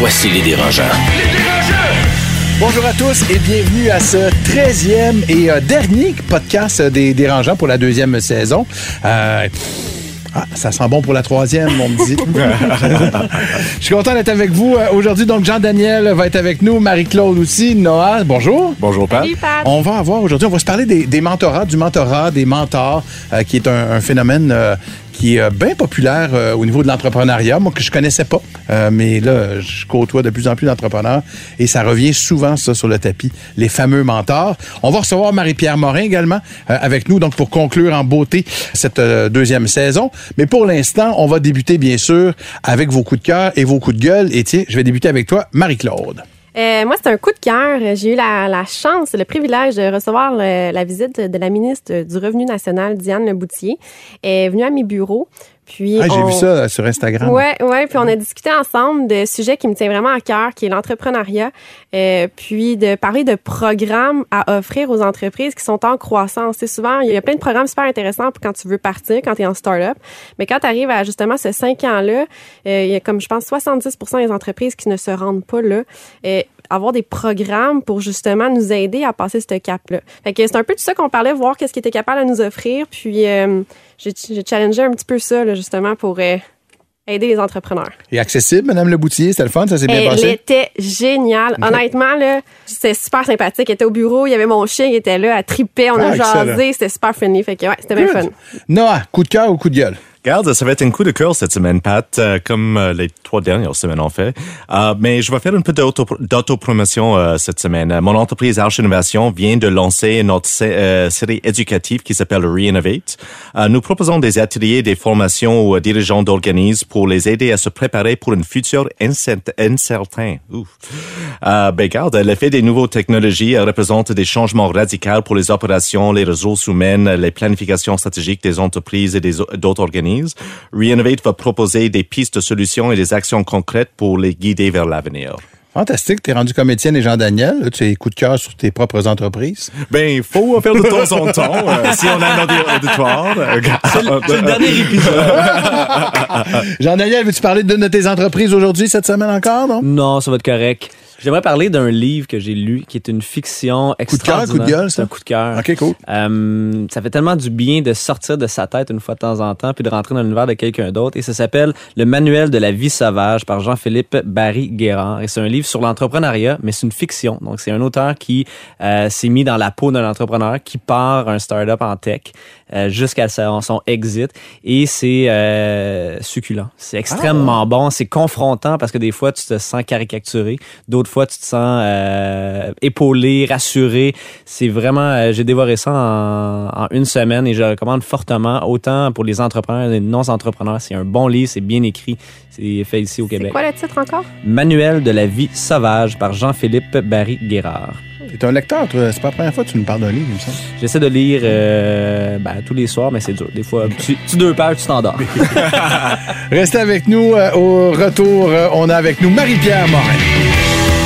Voici les dérangeants. Bonjour à tous et bienvenue à ce 13e et euh, dernier podcast des Dérangeants pour la deuxième saison. Euh, ah, ça sent bon pour la troisième, on me dit. Je suis content d'être avec vous euh, aujourd'hui. Donc, Jean-Daniel va être avec nous, Marie-Claude aussi, Noah, bonjour. Bonjour, Pat. Salut, Pat. On va avoir aujourd'hui, on va se parler des, des mentorats, du mentorat, des mentors, euh, qui est un, un phénomène euh, qui est euh, bien populaire euh, au niveau de l'entrepreneuriat, moi que je connaissais pas, Euh, mais là je côtoie de plus en plus d'entrepreneurs et ça revient souvent ça sur le tapis, les fameux mentors. On va recevoir Marie-Pierre Morin également avec nous donc pour conclure en beauté cette deuxième saison. Mais pour l'instant, on va débuter bien sûr avec vos coups de cœur et vos coups de gueule. Et tiens, je vais débuter avec toi, Marie-Claude. Euh, moi, c'est un coup de cœur. J'ai eu la, chance, le privilège de recevoir la visite de la ministre du Revenu national, Diane Leboutier. Elle est venue à mes bureaux. Puis Ah, j'ai on- vu ça euh, sur Instagram. Ouais, ouais. Puis on a discuté ensemble de sujets qui me tiennent vraiment à cœur, qui est l'entrepreneuriat, euh, puis de parler de programmes à offrir aux entreprises qui sont en croissance. C'est souvent, il y a plein de programmes super intéressants pour quand tu veux partir, quand tu es en start-up. Mais quand tu arrives à justement ce cinq ans-là, euh, il y a comme je pense 70% des entreprises qui ne se rendent pas là. Euh, avoir des programmes pour justement nous aider à passer ce cap-là. Fait que c'est un peu de ça qu'on parlait, voir qu'est-ce qu'ils étaient capables de nous offrir. Puis euh, j'ai j'ai challengé un petit peu ça, là, justement, pour euh, aider les entrepreneurs. Et accessible, Madame Leboutier, c'était le fun, ça s'est bien Elle passé? était géniale. Honnêtement, là, c'était super sympathique. Elle était au bureau, il y avait mon chien, il était là, elle tripait, on Ah, a excellent. jasé, c'était super funny. Fait que ouais, c'était bien fun. Noah, coup de cœur ou coup de gueule? Regarde, ça va être un coup de cœur cette semaine, Pat, euh, comme euh, les trois dernières semaines en fait. Euh, mais je vais faire un peu d'auto- d'autopromotion euh, cette semaine. Mon entreprise Arch Innovation vient de lancer notre euh, série éducative qui s'appelle Reinnovate. Euh, nous proposons des ateliers, des formations aux dirigeants d'organismes pour les aider à se préparer pour future incert- incertain. Ouf. Ben, regarde, l'effet des nouvelles technologies représente des changements radicaux pour les opérations, les ressources humaines, les planifications stratégiques des entreprises et d'autres organismes. Reinnovate va proposer des pistes de solutions et des actions concrètes pour les guider vers l'avenir. Fantastique, t'es rendu comme Étienne et Jean-Daniel. Tu es coup de cœur sur tes propres entreprises. Ben, il faut en faire de temps en temps, euh, si on a un audi- auditoire. euh, C'est le dernier épisode. Jean-Daniel, veux-tu parler d'une de tes entreprises aujourd'hui, cette semaine encore, non? non, ça va être correct. J'aimerais parler d'un livre que j'ai lu qui est une fiction Coup de cœur, extraordinaire. coup de gueule, ça? Un coup de cœur. OK, cool. Euh, ça fait tellement du bien de sortir de sa tête une fois de temps en temps puis de rentrer dans l'univers de quelqu'un d'autre. Et ça s'appelle Le Manuel de la vie sauvage par Jean-Philippe Barry-Guérard. Et c'est un livre sur l'entrepreneuriat, mais c'est une fiction. Donc, c'est un auteur qui euh, s'est mis dans la peau d'un entrepreneur qui part un start-up en tech euh, jusqu'à son, exit. Et c'est euh, succulent. C'est extrêmement bon. C'est confrontant parce que des fois, tu te sens caricaturé. D'autres fois, tu te sens euh, épaulé, rassuré. C'est vraiment... euh, J'ai dévoré ça en, en une semaine et je le recommande fortement, autant pour les entrepreneurs et les non-entrepreneurs. C'est un bon livre, c'est bien écrit. C'est fait ici au C'est Québec. quoi le titre encore? Manuel de la vie sauvage par Jean-Philippe Barry-Guérard. T'es un lecteur, toi. C'est pas la première fois que tu nous parles d'un livre, il me semble. J'essaie de lire euh, ben, tous les soirs, mais c'est dur. Des fois, tu, tu deux pages, tu t'endors. Restez avec nous. au retour, on a avec nous Marie-Pierre Morin.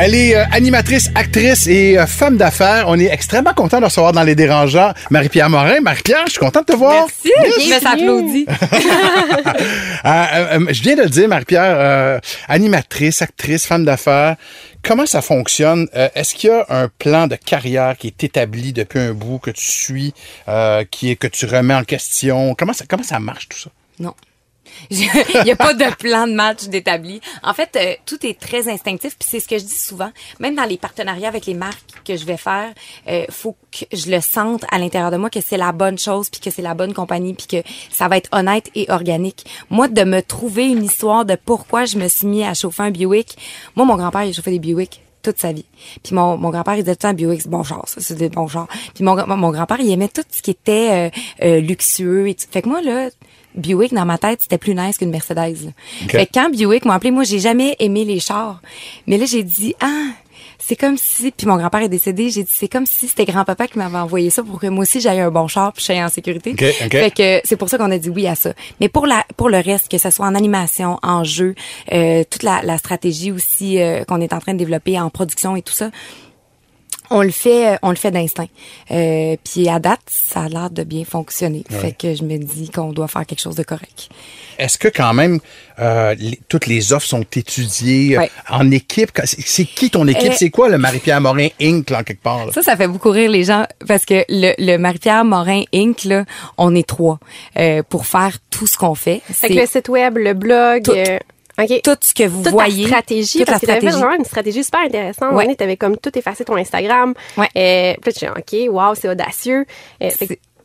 Elle est euh, animatrice, actrice et euh, femme d'affaires. On est extrêmement content de recevoir dans Les Dérangeants Marie-Pierre Morin. Marie-Pierre, je suis content de te voir. Merci. Je. Euh, je viens de le dire, Marie-Pierre, animatrice, actrice, femme d'affaires. Comment ça fonctionne? Est-ce qu'il y a un plan de carrière qui est établi depuis un bout, que tu suis, qui est, que tu remets en question? Comment ça, comment ça marche tout ça? Non. Il n'y a pas de plan de match d'établi. En fait, euh, tout est très instinctif. Puis c'est ce que je dis souvent. Même dans les partenariats avec les marques que je vais faire, euh, faut que je le sente à l'intérieur de moi que c'est la bonne chose, puis que c'est la bonne compagnie, puis que ça va être honnête et organique. Moi, de me trouver une histoire de pourquoi je me suis mis à chauffer un Buick. Moi, mon grand-père, il chauffait des Buick toute sa vie. Puis mon, mon grand-père, il disait tout le temps Buick, bon genre, ça, c'est des bons genres. Puis mon, mon grand-père, il aimait tout ce qui était euh, euh, luxueux. Et tout. Fait que moi, là, Buick, dans ma tête, c'était plus nice qu'une Mercedes. là. Fait que quand Buick m'a appelé, moi, j'ai jamais aimé les chars. Mais là, j'ai dit, ah, c'est comme si, puis mon grand-père est décédé, j'ai dit, c'est comme si c'était grand-papa qui m'avait envoyé ça pour que moi aussi j'aille un bon char puis je sois en sécurité. OK, OK. Fait que c'est pour ça qu'on a dit oui à ça. Mais pour la, pour le reste, que ce soit en animation, en jeu, euh, toute la, la stratégie aussi euh, qu'on est en train de développer en production et tout ça, on le fait, euh, on le fait d'instinct. Euh, puis à date, ça a l'air de bien fonctionner. Fait que je me dis qu'on doit faire quelque chose de correct. Est-ce que quand même euh, les- toutes les offres sont étudiées euh, Ouais. en équipe? C'est qui ton équipe? Euh, c'est quoi le Marie-Pierre Morin Inc. là, en quelque part? là? Ça, ça fait beaucoup rire les gens parce que le, le Marie-Pierre Morin Inc. Là, on est trois euh, pour faire tout ce qu'on fait. Fait que C'est le site web, le blog, Tout. Euh, OK. tout ce que vous toute voyez. ta stratégie, toute parce la que t'avais stratégie. vraiment une stratégie super intéressante. Ouais. Tu avais comme tout effacé ton Instagram. Ouais. Euh, puis là, tu dis, OK, wow, c'est audacieux. Euh,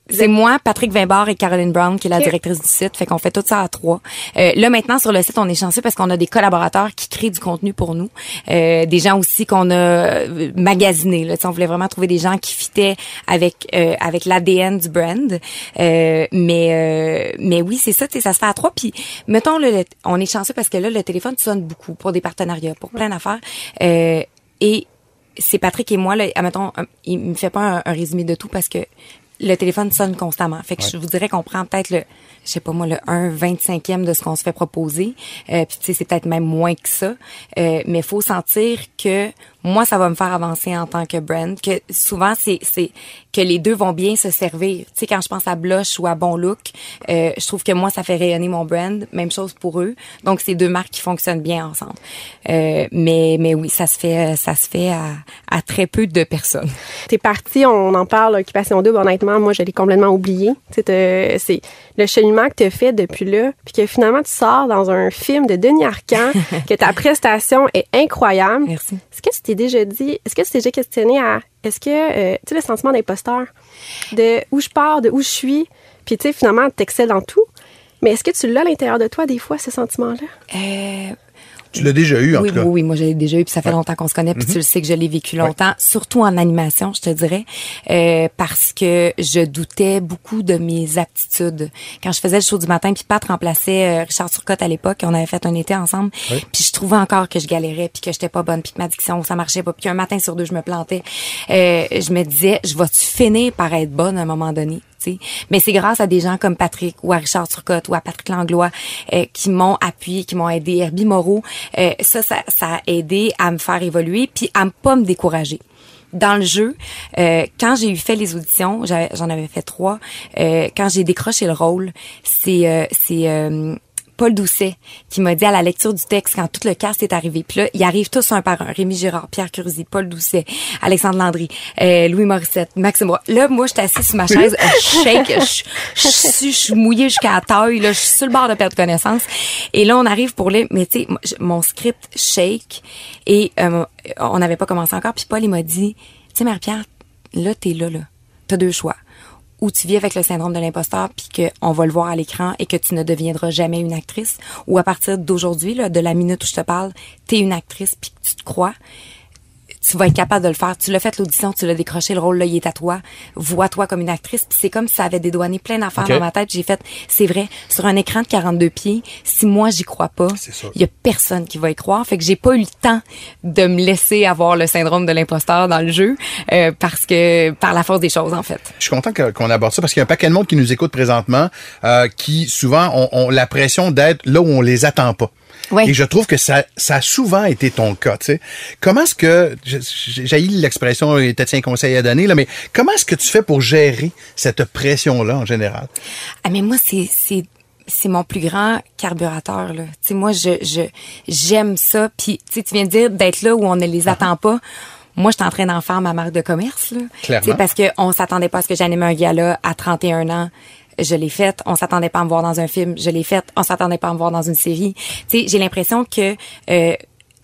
C'est- moi, Patrick Vimbard et Caroline Brown, qui est la directrice du site. Fait qu'on fait tout ça à trois. Euh, là, maintenant, sur le site, on est chanceux parce qu'on a des collaborateurs qui créent du contenu pour nous. Euh, des gens aussi qu'on a euh, magasinés. Là. On voulait vraiment trouver des gens qui fitaient avec euh, avec l'ADN du brand. Euh, mais euh, mais oui, c'est ça. Ça se fait à trois. Puis, mettons, là, le- on est chanceux parce que là, le téléphone sonne beaucoup pour des partenariats, pour plein d'affaires. Euh, et c'est Patrick et moi, là, admettons, il me fait pas un, un résumé de tout parce que le téléphone sonne constamment. Fait que je vous dirais qu'on prend peut-être le, je sais pas moi, le 1 25e de ce qu'on se fait proposer. Euh, puis tu sais, c'est peut-être même moins que ça. Euh, mais faut sentir que moi, ça va me faire avancer en tant que brand. Que souvent, c'est, que les deux vont bien se servir. Tu sais, quand je pense à Blush ou à Bon Look, euh, je trouve que moi, ça fait rayonner mon brand. Même chose pour eux. Donc, c'est deux marques qui fonctionnent bien ensemble. Euh, mais, mais oui, ça se fait, ça se fait à, à très peu de personnes. T'es parti, on en parle, Occupation Double, honnêtement, moi, je l'ai complètement oublié. C'est le cheminement que tu fait depuis là, puis que finalement, tu sors dans un film de Denis Arcand, que ta prestation est incroyable. Merci. Est-ce que tu déjà dit, est-ce que tu t'es déjà questionné à, est-ce que, euh, tu sais, le sentiment d'imposteur, de où je pars, de où je suis, puis tu sais, finalement, t'excelles dans tout, mais est-ce que tu l'as à l'intérieur de toi, des fois, ce sentiment-là? Euh, Tu l'as déjà eu, en oui, tout cas. oui, oui, moi j'ai déjà eu, puis ça fait longtemps qu'on se connaît, puis tu le sais que je l'ai vécu longtemps, surtout en animation, je te dirais, euh, parce que je doutais beaucoup de mes aptitudes. Quand je faisais le show du matin, puis Pat remplaçait euh, Richard Turcotte à l'époque, on avait fait un été ensemble, puis je trouvais encore que je galérais, puis que j'étais pas bonne, puis que ma diction, ça marchait pas, puis qu'un matin sur deux, je me plantais. Euh, je me disais, je vais-tu finir par être bonne à un moment donné? Mais c'est grâce à des gens comme Patrick ou à Richard Turcotte ou à Patrick Langlois euh, qui m'ont appuyé, qui m'ont aidé. Herbie Moreau, euh, ça, ça, ça a aidé à me faire évoluer puis à ne pas me décourager. Dans le jeu, euh, quand j'ai eu fait les auditions, j'en avais fait trois. euh, quand j'ai décroché le rôle, c'est euh, c'est euh, Paul Doucet qui m'a dit à la lecture du texte quand tout le cast est arrivé. Puis là, ils arrivent tous un par un. Rémi Girard, Pierre Curzi, Paul Doucet, Alexandre Landry, euh, Louis Morissette, Maxime Roy. Là, moi, j'étais assise sur ma chaise, je shake, je je suis je suis mouillée jusqu'à la taille, là, je suis sur le bord de perdre connaissance. Et là, on arrive pour les... Mais tu sais, je- mon script shake et euh, on n'avait pas commencé encore. Puis Paul, il m'a dit, tu sais, Marie-Pierre, là, t'es là, là. T'as deux choix où tu vis avec le syndrome de l'imposteur puis qu'on va le voir à l'écran et que tu ne deviendras jamais une actrice ou à partir d'aujourd'hui de la minute où je te parle t'es une actrice puis que tu te crois tu vas être capable de le faire. Tu l'as fait l'audition, tu l'as décroché, le rôle là, il est à toi. Vois-toi comme une actrice. Puis c'est comme si ça avait dédouané plein d'affaires Ok. dans ma tête. J'ai fait, c'est vrai, sur un écran de 42 pieds, si moi j'y crois pas, il y a personne qui va y croire. Fait que j'ai pas eu le temps de me laisser avoir le syndrome de l'imposteur dans le jeu euh, parce que par la force des choses en fait. Je suis content qu'on aborde ça parce qu'il y a un paquet de monde qui nous écoute présentement euh, qui souvent ont, ont la pression d'être là où on les attend pas. Et je trouve que ça, ça a souvent été ton cas. tu sais. Comment est-ce que, j'ai l'expression, était un conseil à donner, là, mais comment est-ce que tu fais pour gérer cette pression-là en général? Ah mais moi c'est c'est mon plus grand carburateur là. Tu moi je je j'aime ça puis tu viens de dire d'être là où on ne les attend pas. Moi, je suis en train d'en faire ma marque de commerce là. Clairement. Parce que on s'attendait pas à ce que j'anime un gala à 31 ans je l'ai faite, on s'attendait pas à me voir dans un film, je l'ai faite, on s'attendait pas à me voir dans une série. Tu sais, j'ai l'impression que euh,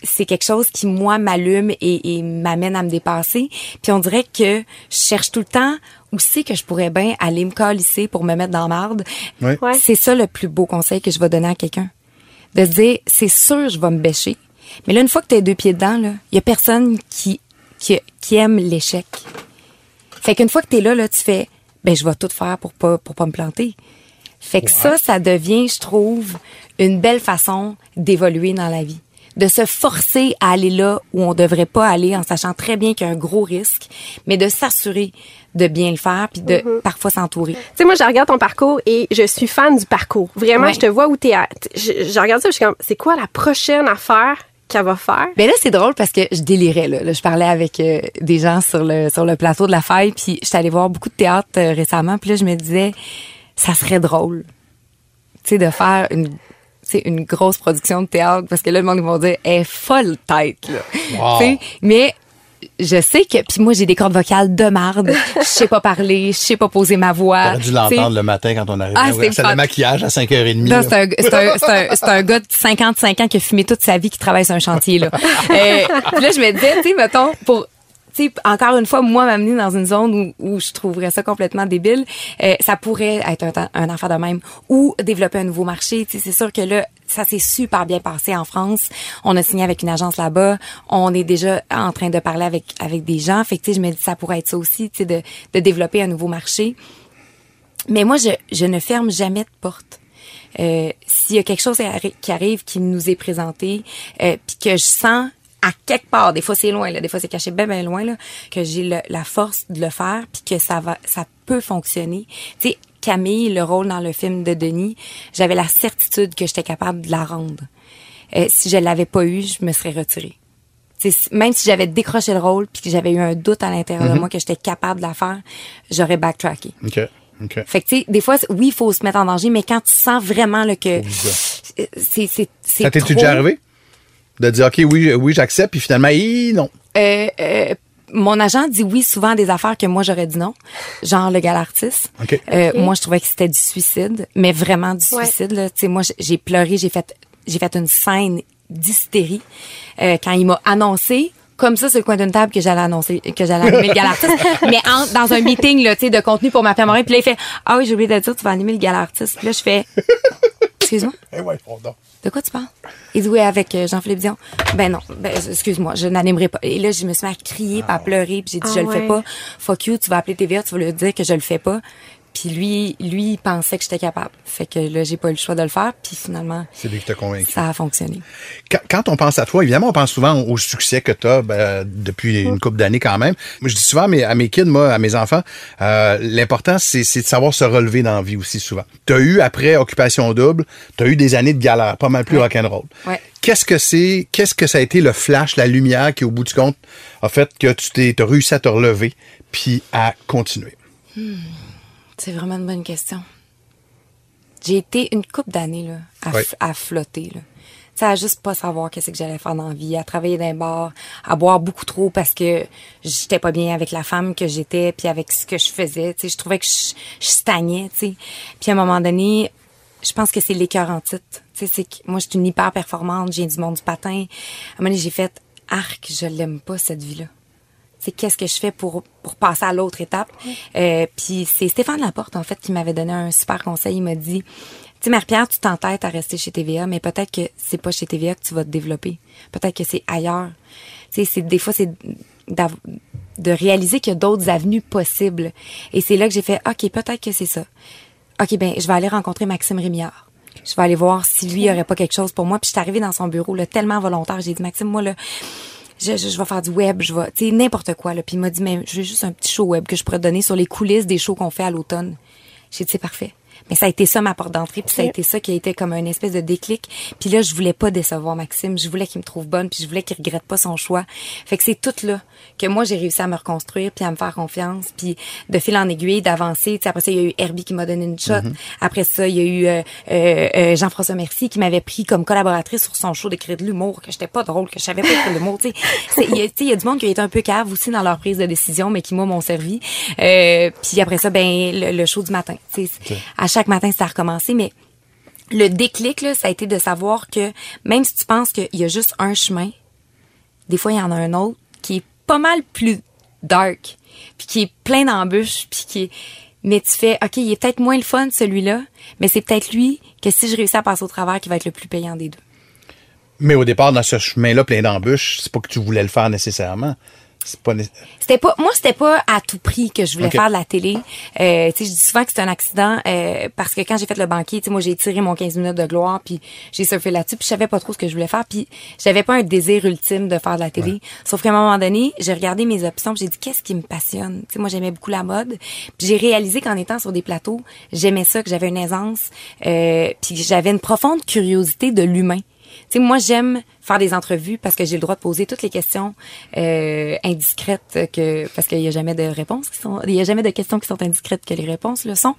c'est quelque chose qui moi m'allume et, et m'amène à me dépasser. Puis on dirait que je cherche tout le temps où c'est que je pourrais bien aller me calisser pour me mettre dans la marde. Oui. Ouais. C'est ça le plus beau conseil que je vais donner à quelqu'un. De se dire, c'est sûr, je vais me bêcher. Mais là, une fois que tu as deux pieds dedans, là, il y a personne qui, qui, qui aime l'échec. Fait qu'une fois que tu es là, là, tu fais, ben, je vais tout faire pour pas, pour pas me planter. Fait que ça, ça devient, je trouve, une belle façon d'évoluer dans la vie. De se forcer à aller là où on devrait pas aller en sachant très bien qu'il y a un gros risque, mais de s'assurer de bien le faire puis de parfois s'entourer. Tu sais, moi, je regarde ton parcours et je suis fan du parcours. Vraiment, Ouais. je te vois où t'es à. Je, je regarde ça, je suis comme, c'est quoi la prochaine affaire qu'elle va faire? Ben là, c'est drôle parce que je délirais. Là, Là, je parlais avec euh, des gens sur le sur le plateau de la faille, puis j'étais allée voir beaucoup de théâtre euh, récemment, puis là, je me disais, ça serait drôle, tu sais, de faire une grosse production de théâtre parce que là le monde ils vont dire elle est folle tête là Wow. Mais je sais que puis moi j'ai des cordes vocales de marde je sais pas parler je sais pas poser ma voix T'aurais dû l'entendre le matin quand on arrivait Ah, de fun. maquillage à 5h30. Non, là. c'est un, c'est un, c'est un, c'est un gars de 55 ans qui a fumé toute sa vie, qui travaille sur un chantier, là. Euh, puis là, je me disais, tu sais, mettons, pour, encore une fois, moi, m'amener dans une zone où, je trouverais ça complètement débile, euh, ça pourrait être un, un affaire de même. Ou développer un nouveau marché, c'est sûr que là, ça s'est super bien passé en France. On a signé avec une agence là-bas. On est déjà en train de parler avec, avec des gens. Fait tu sais, je me dis, ça pourrait être ça aussi, de, de développer un nouveau marché. Mais moi, je, ne ferme jamais de porte. Euh, S'il y a quelque chose qui arrive, qui nous est présenté, euh, puis que je sens à quelque part, des fois c'est loin, là, des fois c'est caché bien bien loin, là, que j'ai le- la force de le faire, puis que ça va, ça peut fonctionner. Tu sais, Camille, le rôle dans le film de Denis, j'avais la certitude que j'étais capable de la rendre. Euh, si je l'avais pas eu, je me serais retirée. Même si j'avais décroché le rôle puis que j'avais eu un doute à l'intérieur de moi que j'étais capable de la faire, j'aurais backtracké. OK. OK. Fait que tu sais, des fois, oui, il faut se mettre en danger, mais quand tu sens vraiment là, que c'est c'est c'est Ça t'est trop, déjà arrivé? De dire, OK, oui, oui, j'accepte, puis finalement, hi, non. euh, euh, mon agent dit oui souvent à des affaires que moi j'aurais dit non, genre le galartiste. OK. Euh. Moi, je trouvais que c'était du suicide, mais vraiment du Ouais. suicide. Là. Tu sais, moi, j'ai pleuré, j'ai fait, j'ai fait une scène d'hystérie euh, quand il m'a annoncé. Comme ça, sur le coin d'une table que j'allais annoncer, que j'allais animer le galartiste. mais en- dans un meeting, là, tu sais, de contenu pour ma femme Puis là, il fait, ah oui, j'ai oublié de te dire, tu vas animer le galartiste. Puis là, je fais, excuse-moi. Eh ouais, pardon. De quoi tu parles? Il dit oui avec euh, Jean-Philippe Dion. Ben non, ben excuse-moi, je n'animerai pas. Et là, je me suis mis à crier, puis à pleurer, puis j'ai dit Ah je le fais ouais. pas. Fuck you, tu vas appeler TVA, tu vas lui dire que je le fais pas. Puis lui, lui, il pensait que j'étais capable. Fait que là, j'ai pas eu le choix de le faire, puis finalement, C'est lui qui t'a convaincu. ça a fonctionné. Quand, quand on pense à toi, évidemment, on pense souvent au succès que tu as depuis une couple d'années quand même. Moi, je dis souvent à mes, à mes kids, moi, à mes enfants, euh, l'important, c'est de savoir se relever dans la vie aussi souvent. Tu as eu, après Occupation Double, tu as eu des années de galère, pas mal plus rock'n'roll. Ouais. Qu'est-ce que c'est, qu'est-ce que ça a été le flash, la lumière qui, au bout du compte, a fait que tu t'es, t'as réussi à te relever puis à continuer? C'est vraiment une bonne question. J'ai été une couple d'années là, à, Ouais. f- à flotter. Là. À juste pas savoir qu'est-ce que j'allais faire dans la vie, à travailler dans un bar, à boire beaucoup trop parce que j'étais pas bien avec la femme que j'étais, puis avec ce que je faisais. Tu sais, je trouvais que je, je stagnais. Puis à un moment donné, je pense que c'est l'écœur en titre. Tu sais, c'est que moi, je suis une hyper performante, j'ai du monde du patin. À un moment donné, j'ai fait arc, je l'aime pas cette vie-là c'est qu'est-ce que je fais pour pour passer à l'autre étape? Euh, puis c'est Stéphane Laporte en fait qui m'avait donné un super conseil. Il m'a dit, tu sais Marie-Pierre, tu t'entêtes à rester chez TVA, mais peut-être que c'est pas chez TVA que tu vas te développer. Peut-être que c'est ailleurs. Tu sais, c'est des fois c'est de réaliser qu'il y a d'autres avenues possibles. Et c'est là que j'ai fait, ok, peut-être que c'est ça. Ok, ben je vais aller rencontrer Maxime Rémillard. Je vais aller voir si lui il aurait pas quelque chose pour moi. Puis je suis arrivée dans son bureau là, tellement volontaire. J'ai dit Maxime, moi là, je, je, vais faire du web, je vais, tu sais, n'importe quoi, là. Puis il m'a dit, mais je veux juste un petit show web que je pourrais donner sur les coulisses des shows qu'on fait à l'automne. J'ai dit, c'est parfait. Mais ça a été ça ma porte d'entrée, puis ça a été ça qui a été comme une espèce de déclic. Puis là, je voulais pas décevoir Maxime, je voulais qu'il me trouve bonne, puis je voulais qu'il regrette pas son choix. Fait que c'est tout là que moi j'ai réussi à me reconstruire, puis à me faire confiance, puis de fil en aiguille, d'avancer. Tu sais, après ça, il y a eu Herbie qui m'a donné une shot. Après ça, il y a eu euh, euh, euh, Jean-François Mercier qui m'avait pris comme collaboratrice sur son show d'écrire de l'humour, que j'étais pas drôle, que je savais pas écrire de l'humour. Tu sais, C'est- il y a- tu sais, il y a du monde qui a été un peu cave aussi dans leur prise de décision, mais qui moi m'ont servi. Euh, puis après ça, ben le, le show du matin. Tu sais, À chaque matin, ça a recommencé, mais le déclic, ça a été de savoir que même si tu penses qu'il y a juste un chemin, des fois, il y en a un autre qui est pas mal plus dark, puis qui est plein d'embûches, puis qui est... Mais tu fais, OK, il est peut-être moins le fun, celui-là, mais c'est peut-être lui que si je réussis à passer au travers, qui va être le plus payant des deux. Mais au départ, dans ce chemin-là, plein d'embûches, c'est pas que tu voulais le faire nécessairement. C'est pas C'était pas, moi, c'était pas à tout prix que je voulais faire de la télé. Euh, tu sais, je dis souvent que c'est un accident euh, parce que quand j'ai fait le banquier, tu sais, moi, j'ai tiré mon 15 minutes de gloire, puis j'ai surfé là-dessus, puis je savais pas trop ce que je voulais faire, puis j'avais pas un désir ultime de faire de la télé. Sauf qu'à un moment donné, j'ai regardé mes options, j'ai dit qu'est-ce qui me passionne? Tu sais, moi, j'aimais beaucoup la mode, puis j'ai réalisé qu'en étant sur des plateaux, j'aimais ça, que j'avais une aisance, euh, puis j'avais une profonde curiosité de l'humain. Tu sais, moi, j'aime faire des entrevues parce que j'ai le droit de poser toutes les questions euh, indiscrètes que parce qu'il y a jamais de réponses qui sont il y a jamais de questions qui sont indiscrètes que les réponses le sont.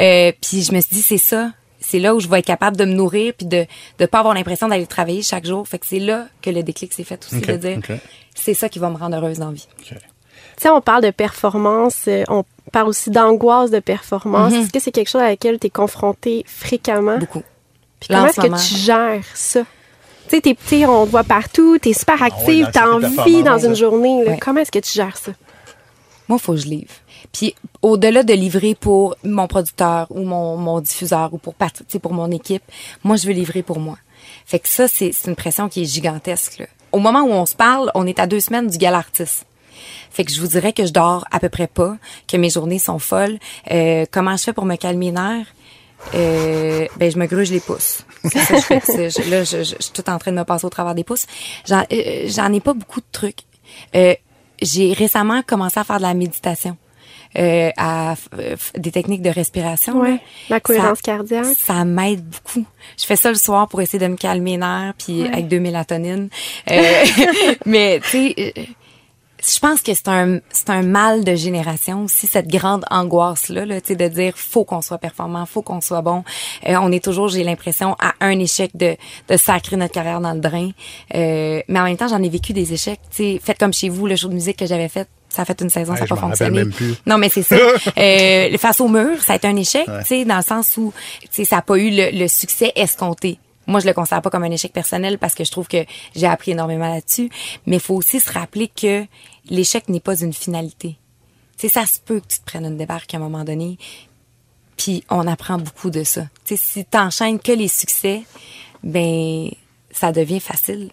Euh, puis je me suis dit c'est ça, c'est là où je vais être capable de me nourrir puis de de pas avoir l'impression d'aller travailler chaque jour. Fait que c'est là que le déclic s'est fait aussi Ok, de dire c'est ça qui va me rendre heureuse dans la vie. Tu sais, on parle de performance, euh, on parle aussi d'angoisse de performance. Mhm. Est-ce que c'est quelque chose à laquelle tu es confronté fréquemment? Beaucoup. Puis comment en est-ce ce que tu gères ça? Tu sais, tu on te voit partout, t'es super active, l'anxiété t'as de envie dans une journée. là. Ouais. Comment est-ce que tu gères ça? Moi, faut que je livre. Puis au-delà de livrer pour mon producteur ou mon, mon diffuseur ou pour tu pour mon équipe, moi je veux livrer pour moi. Fait que ça c'est c'est une pression qui est gigantesque. là. Au moment où on se parle, on est à deux semaines du gala artiste. Fait que je vous dirais que je dors à peu près pas, que mes journées sont folles. Euh, comment je fais pour me calmer les nerfs? Euh, ben je me gruge les pouces. C'est ça que je fais. Je- là, je, je- je suis tout en train de me passer au travers des pouces. J'en euh, j'en ai pas beaucoup de trucs. Euh, j'ai récemment commencé à faire de la méditation, euh, à euh, des techniques de respiration. Ouais, là. la cohérence Ça- cardiaque. Ça m'aide beaucoup. Je fais ça le soir pour essayer de me calmer les nerfs, puis avec deux mélatonines. Euh, mais tu sais. Je pense que c'est un c'est un mal de génération aussi cette grande angoisse là, là tu sais de dire faut qu'on soit performant, faut qu'on soit bon. Euh, on est toujours j'ai l'impression à un échec de de sacrer notre carrière dans le drain. Euh, mais en même temps, j'en ai vécu des échecs, tu sais, faites comme chez vous le show de musique que j'avais fait ça a fait une saison, Ouais, ça n'a pas fonctionné. même plus. Non, mais c'est ça. euh, face au mur, ça a été un échec, tu sais, dans le sens où, tu sais, ça n'a pas eu le, le succès escompté. Moi, je le considère pas comme un échec personnel parce que je trouve que j'ai appris énormément là-dessus. Mais il faut aussi se rappeler que l'échec n'est pas une finalité. Tu ça se peut que tu te prennes une débarque à un moment donné. Puis on apprend beaucoup de ça. Tu sais, si t'enchaînes que les succès, ben ça devient facile.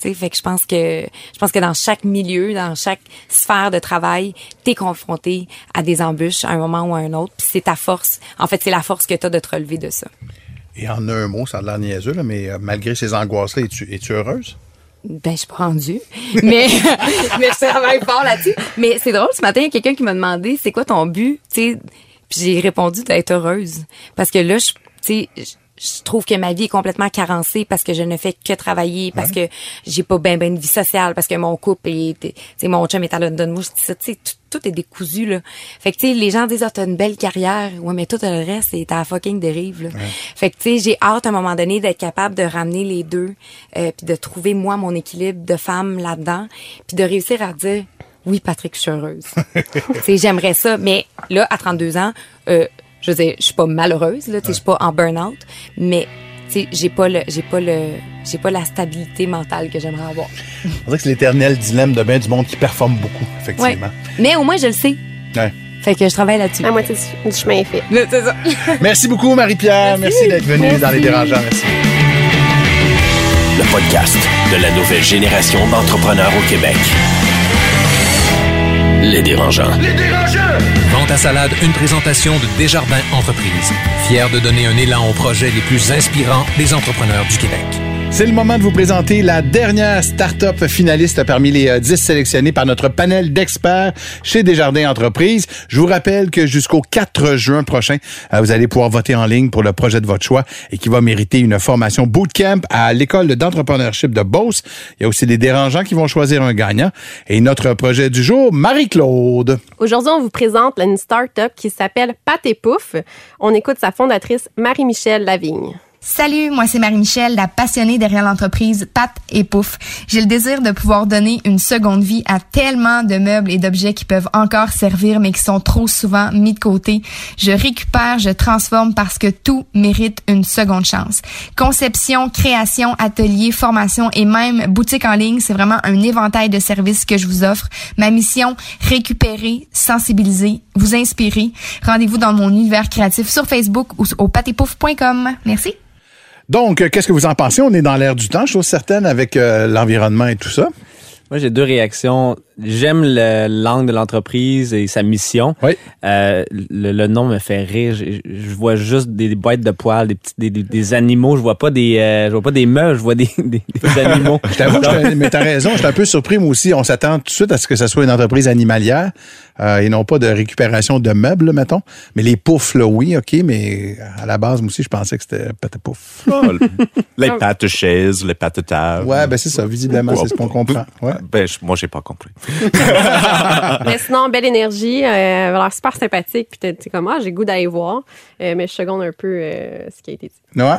Tu fait que je pense que je pense que dans chaque milieu, dans chaque sphère de travail, t'es confronté à des embûches à un moment ou à un autre. Puis c'est ta force. En fait, c'est la force que t'as de te relever de ça. Et en un mot, ça a l'air niaiseux, mais euh, malgré ces angoisses-là, es-tu, es-tu heureuse? Ben, je suis pas rendue. Mais, mais je travaille fort là-dessus. Mais c'est drôle, ce matin, il y a quelqu'un qui m'a demandé, c'est quoi ton but? Tu sais, puis j'ai répondu d'être heureuse. Parce que là, je, tu sais, je- trouve que ma vie est complètement carencée parce que je ne fais que travailler, parce que j'ai pas ben ben de vie sociale, parce que mon couple est, sais, mon chum est à London. Moi, je dis ça, tu sais, tout, tout est décousu, là. Fait que, tu sais, les gens disent, ah, t'as une belle carrière. Ouais, mais tout le reste, c'est à fucking dérive, là. Fait que, tu sais, j'ai hâte à un moment donné d'être capable de ramener les deux, euh, puis de trouver, moi, mon équilibre de femme là-dedans, puis de réussir à dire, oui, Patrick, je suis heureuse. tu sais, j'aimerais ça. Mais là, à 32 ans, euh, je veux dire, je suis pas malheureuse, là, tu sais, je suis pas en burn-out, mais, tu sais, j'ai pas le, j'ai pas le, j'ai pas la stabilité mentale que j'aimerais avoir. On dirait que c'est l'éternel dilemme de bien du monde qui performe beaucoup, Ouais. effectivement. Mais au moins, je le sais. Ouais. Fait que je travaille là-dessus. La moitié du, chemin est fait. C'est ça. Merci beaucoup, Marie-Pierre. Merci, d'être venue Merci. dans Les Dérangeants. Merci. Le podcast de la nouvelle génération d'entrepreneurs au Québec. Les dérangeants. Vente à salade, une présentation de Desjardins Entreprises. Fier de donner un élan aux projets les plus inspirants des entrepreneurs du Québec. C'est le moment de vous présenter la dernière start-up finaliste parmi les euh, 10 sélectionnés par notre panel d'experts chez Desjardins Entreprises. Je vous rappelle que jusqu'au 4 juin prochain, euh, vous allez pouvoir voter en ligne pour le projet de votre choix et qui va mériter une formation bootcamp à l'école d'entrepreneurship de Beauce. Il y a aussi des dérangeants qui vont choisir un gagnant. Et notre projet du jour, Marie-Claude. Aujourd'hui, on vous présente une start-up qui s'appelle Pat et Pouf. On écoute sa fondatrice Marie-Michel Lavigne. Salut, moi c'est Marie-Michel, la passionnée derrière l'entreprise Pat et Pouf. J'ai le désir de pouvoir donner une seconde vie à tellement de meubles et d'objets qui peuvent encore servir mais qui sont trop souvent mis de côté. Je récupère, je transforme parce que tout mérite une seconde chance. Conception, création, atelier, formation et même boutique en ligne, c'est vraiment un éventail de services que je vous offre. Ma mission, récupérer, sensibiliser, vous inspirer. Rendez-vous dans mon univers créatif sur Facebook ou au patepouf.com. Merci. Donc, euh, qu'est-ce que vous en pensez? On est dans l'air du temps, chose certaine, avec euh, l'environnement et tout ça. Moi, j'ai deux réactions. J'aime le- l'angle de l'entreprise et sa mission. Oui. Euh, le, le nom me fait rire. Je, je vois juste des boîtes de poils, des petits, des, des- des animaux. Je vois pas des, euh, je vois pas des meubles. Je vois des, des, des animaux. Je t'avoue, mais t'as raison, je suis un peu surpris, moi aussi. On s'attend tout de suite à ce que ça soit une entreprise animalière euh, et non pas de récupération de meubles, mettons. Mais les poufs, là, oui, OK, mais à la base, moi aussi, je pensais que c'était peut-être pouf. Oh, les pattes de chaise, les pattes de table. Ouais, ben c'est ça, visiblement, c'est ce qu'on comprend. Ouais. Ben, je- moi, j'ai pas compris. mais sinon, belle énergie, euh, elle a l'air super sympathique. Puis t'es comme, ah, j'ai le goût d'aller voir. Euh, mais je seconde un peu euh, ce qui a été dit. Ouais.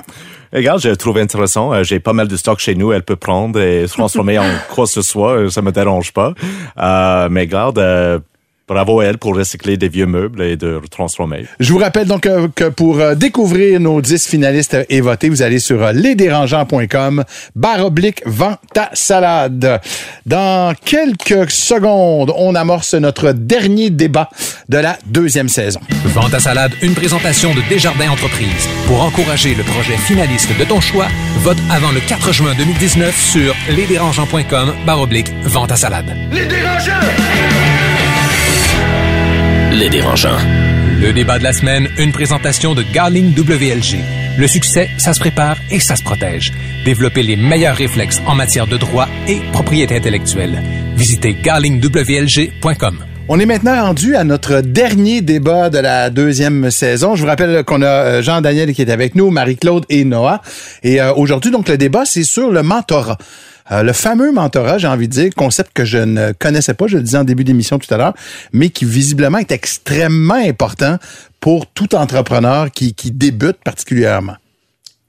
Regarde, j'ai trouvé intéressant. Euh, J'ai pas mal de stock chez nous. Elle peut prendre et transformer en quoi que ce soit. Ça me dérange pas. Euh, mais regarde, euh, bravo à elle pour recycler des vieux meubles et de transformer. Je vous rappelle donc euh, que pour euh, découvrir nos 10 finalistes et voter, vous allez sur euh, lesdérangeants.com, barre oblique, vente ta salade. Dans quelques secondes, on amorce notre dernier débat de la deuxième saison. Vente à salade, une présentation de Desjardins Entreprises. Pour encourager le projet finaliste de ton choix, vote avant le 4 juin 2019 sur lesdérangeants.com barre oblique vente à salade. Les dérangeants. Le débat de la semaine, une présentation de Garling WLG. Le succès, ça se prépare et ça se protège. Développer les meilleurs réflexes en matière de droit et propriété intellectuelle. Visitez garlingwlg.com. On est maintenant rendu à notre dernier débat de la deuxième saison. Je vous rappelle qu'on a euh, Jean-Daniel qui est avec nous, Marie-Claude et Noah. Et euh, aujourd'hui, donc, le débat, c'est sur le mentorat. Euh, le fameux mentorat, j'ai envie de dire, concept que je ne connaissais pas, je le disais en début d'émission tout à l'heure, mais qui visiblement est extrêmement important pour tout entrepreneur qui, qui débute particulièrement.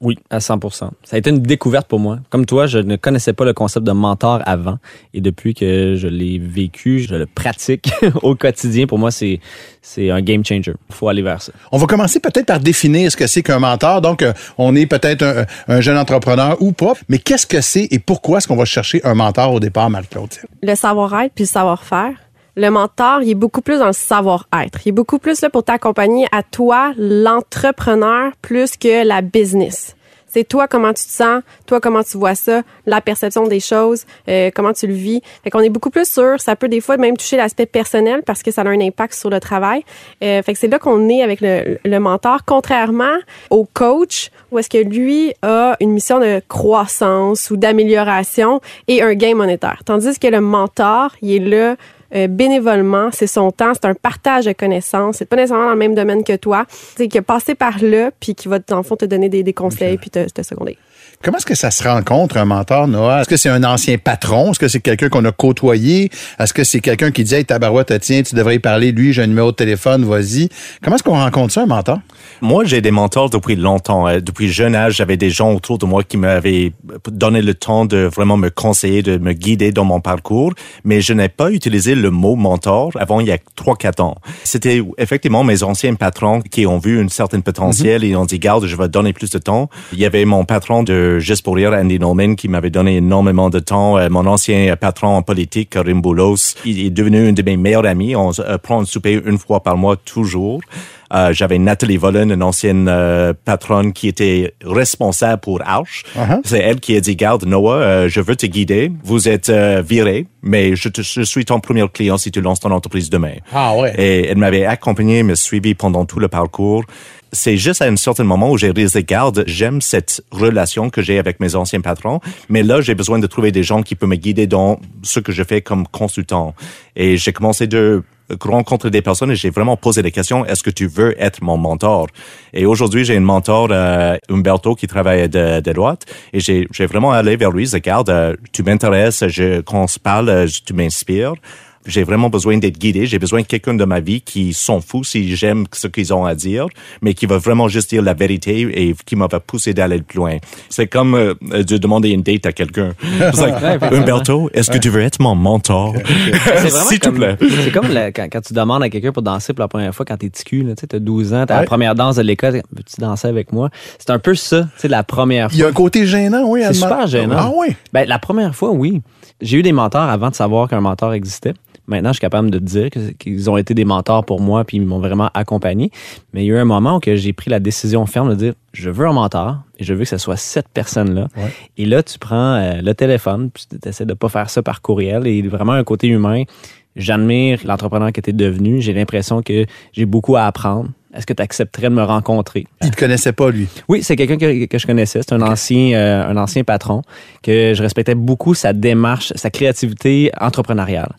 Oui, à 100% Ça a été une découverte pour moi. Comme toi, je ne connaissais pas le concept de mentor avant. Et depuis que je l'ai vécu, je le pratique au quotidien. Pour moi, c'est c'est un game changer. Il faut aller vers ça. On va commencer peut-être par définir ce que c'est qu'un mentor. Donc, euh, on est peut-être un, un jeune entrepreneur ou pas, mais qu'est-ce que c'est et pourquoi est-ce qu'on va chercher un mentor au départ, Marie-Claude? le savoir-être puis le savoir-faire. Le mentor, il est beaucoup plus dans le savoir-être. Il est beaucoup plus là pour t'accompagner à toi, l'entrepreneur, plus que la business. C'est toi comment tu te sens, toi comment tu vois ça, la perception des choses, euh, comment tu le vis. Fait qu'on est beaucoup plus sûr. Ça peut des fois même toucher l'aspect personnel parce que ça a un impact sur le travail. Euh, fait que c'est là qu'on est avec le, le mentor, contrairement au coach où est-ce que lui a une mission de croissance ou d'amélioration et un gain monétaire. Tandis que le mentor, il est là euh, bénévolement, c'est son temps, c'est un partage de connaissances, c'est pas nécessairement dans le même domaine que toi, c'est qui a passé par là puis qui va dans le fond te donner des, des conseils puis te, te seconder. Comment est-ce que ça se rencontre, un mentor, Noah? Est-ce que c'est un ancien patron? Est-ce que c'est quelqu'un qu'on a côtoyé? Est-ce que c'est quelqu'un qui dit, hey, tabarouette, tiens, tu devrais y parler, lui, j'ai un numéro de téléphone, vas-y. Comment est-ce qu'on rencontre ça, un mentor? Moi, j'ai des mentors depuis longtemps. Euh, Depuis jeune âge, j'avais des gens autour de moi qui m'avaient donné le temps de vraiment me conseiller, de me guider dans mon parcours. Mais je n'ai pas utilisé le mot mentor avant il y a trois, quatre ans. C'était effectivement mes anciens patrons qui ont vu une certaine potentiel et ont dit, garde, je vais donner plus de temps. Il y avait mon patron de Juste pour rire, Andy Norman, qui m'avait donné énormément de temps. Euh, Mon ancien patron en politique, Karim Boulos, il est devenu un de mes meilleurs amis. On euh, prend un souper une fois par mois, toujours. Euh, J'avais Nathalie Vollen, une ancienne euh, patronne qui était responsable pour Arch. Uh-huh. C'est elle qui a dit, garde, Noah, euh, je veux te guider. Vous êtes viré, mais je, te- je suis ton premier client si tu lances ton entreprise demain. Ah ouais. Et elle m'avait accompagné, me suivi pendant tout le parcours. C'est juste à un certain moment où j'ai réalisé, garde, j'aime cette relation que j'ai avec mes anciens patrons, mais là, j'ai besoin de trouver des gens qui peuvent me guider dans ce que je fais comme consultant. Et j'ai commencé de rencontrer des personnes et j'ai vraiment posé des questions. Est-ce que tu veux être mon mentor? Et aujourd'hui, j'ai une mentor, euh, Umberto, qui travaille de, de droite. Et j'ai, vraiment allé vers lui. Regarde, euh, tu m'intéresses, je, quand on se parle, euh, tu m'inspires j'ai vraiment besoin d'être guidé. J'ai besoin de quelqu'un de ma vie qui s'en fout si j'aime ce qu'ils ont à dire, mais qui va vraiment juste dire la vérité et qui m'a poussé d'aller plus loin. C'est comme euh, de demander une date à quelqu'un. like, Umberto, est-ce que tu veux être mon mentor? S'il te plaît. C'est comme la, quand, quand, tu demandes à quelqu'un pour danser pour la première fois quand t'es ticu, tu sais, t'as 12 ans, t'as la première danse de l'école, veux-tu danser avec moi? C'est un peu ça, tu sais, la première fois. Il y a un côté gênant, oui. C'est super gênant. Ah oui? Ben, la première fois, oui. J'ai eu des mentors avant de savoir qu'un mentor existait. Maintenant, je suis capable de dire qu'ils ont été des mentors pour moi puis ils m'ont vraiment accompagné. Mais il y a eu un moment où j'ai pris la décision ferme de dire je veux un mentor et je veux que ce soit cette personne-là. Et là, tu prends euh, le téléphone, puis tu essaies de pas faire ça par courriel et vraiment un côté humain. J'admire l'entrepreneur que tu es devenu. J'ai l'impression que j'ai beaucoup à apprendre. Est-ce que tu accepterais de me rencontrer? Il te connaissait pas, lui? Oui, c'est quelqu'un que, que, je connaissais. C'est un, ancien, euh, un ancien patron que je respectais beaucoup sa démarche, sa créativité entrepreneuriale.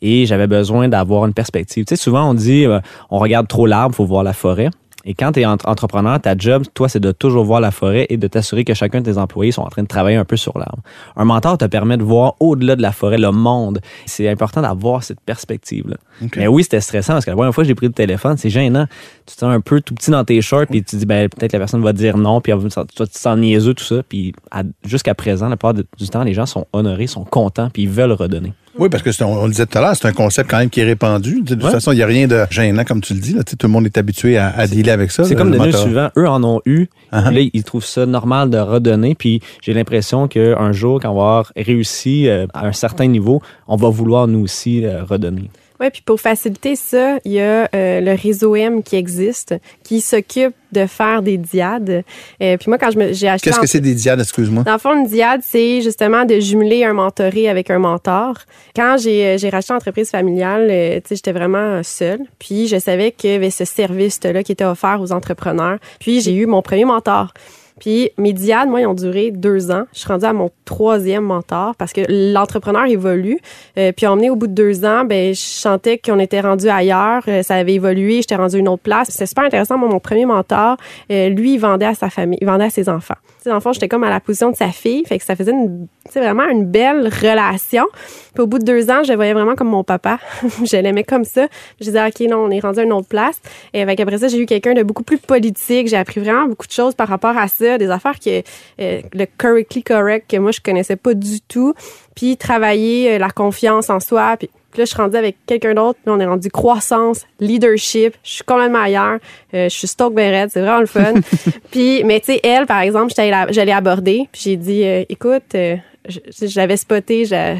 Et j'avais besoin d'avoir une perspective. Tu sais, souvent, on dit, euh, on regarde trop l'arbre, faut voir la forêt. Et quand tu es entrepreneur, ta job, toi, c'est de toujours voir la forêt et de t'assurer que chacun de tes employés sont en train de travailler un peu sur l'arbre. Un mentor te permet de voir au-delà de la forêt le monde. C'est important d'avoir cette perspective-là. Mais oui, c'était stressant parce que la première fois que j'ai pris le téléphone, c'est gênant. Tu te sens un peu tout petit dans tes shorts puis tu dis, ben, peut-être la personne va dire non puis toi, tu te sens niaiseux, tout ça. Puis jusqu'à présent, la plupart du temps, les gens sont honorés, sont contents puis ils veulent redonner. Oui, parce que on, le disait tout à l'heure, c'est un concept quand même qui est répandu. De toute façon, il n'y a rien de gênant, comme tu le dis. Là. Tout le monde est habitué à, à dealer avec ça. C'est comme le nœud suivant. Eux en ont eu. Uh-huh. Là, ils trouvent ça normal de redonner. Puis j'ai l'impression qu'un jour, quand on va avoir réussi euh, à un certain niveau, on va vouloir nous aussi euh, redonner. Oui, puis pour faciliter ça, il y a euh, le réseau M qui existe, qui s'occupe de faire des diades. Euh, puis moi, quand j'ai acheté... Qu'est-ce que c'est des diades, excuse-moi? Dans le fond, une diade, c'est justement de jumeler un mentoré avec un mentor. Quand j'ai, j'ai racheté l'entreprise familiale, euh, tu sais, j'étais vraiment seule. Puis je savais qu'il y avait ce service-là qui était offert aux entrepreneurs. Puis j'ai eu mon premier mentor. Puis mes diades, moi, ils ont duré deux ans. Je suis rendue à mon troisième mentor parce que l'entrepreneur évolue. Euh, puis est au bout de deux ans, ben je sentais qu'on était rendu ailleurs. Euh, ça avait évolué. J'étais rendue à une autre place. C'est super intéressant. Moi, mon premier mentor, euh, lui, il vendait à sa famille, il vendait à ses enfants. Ses enfants, j'étais comme à la position de sa fille. Fait que ça faisait une, vraiment une belle relation. Puis au bout de deux ans, je le voyais vraiment comme mon papa. je l'aimais comme ça. Je disais, OK, non, on est rendu à une autre place. Et avec après ça, j'ai eu quelqu'un de beaucoup plus politique. J'ai appris vraiment beaucoup de choses par rapport à ça, des affaires que euh, le correctly correct que moi je connaissais pas du tout. Puis travailler euh, la confiance en soi. Puis là, je suis rendue avec quelqu'un d'autre, puis on est rendu croissance, leadership. Je suis complètement ailleurs. Euh, je suis stock ben c'est vraiment le fun. puis, mais tu sais, elle, par exemple, j'allais aborder, puis j'ai dit, écoute, j'avais spoté, je,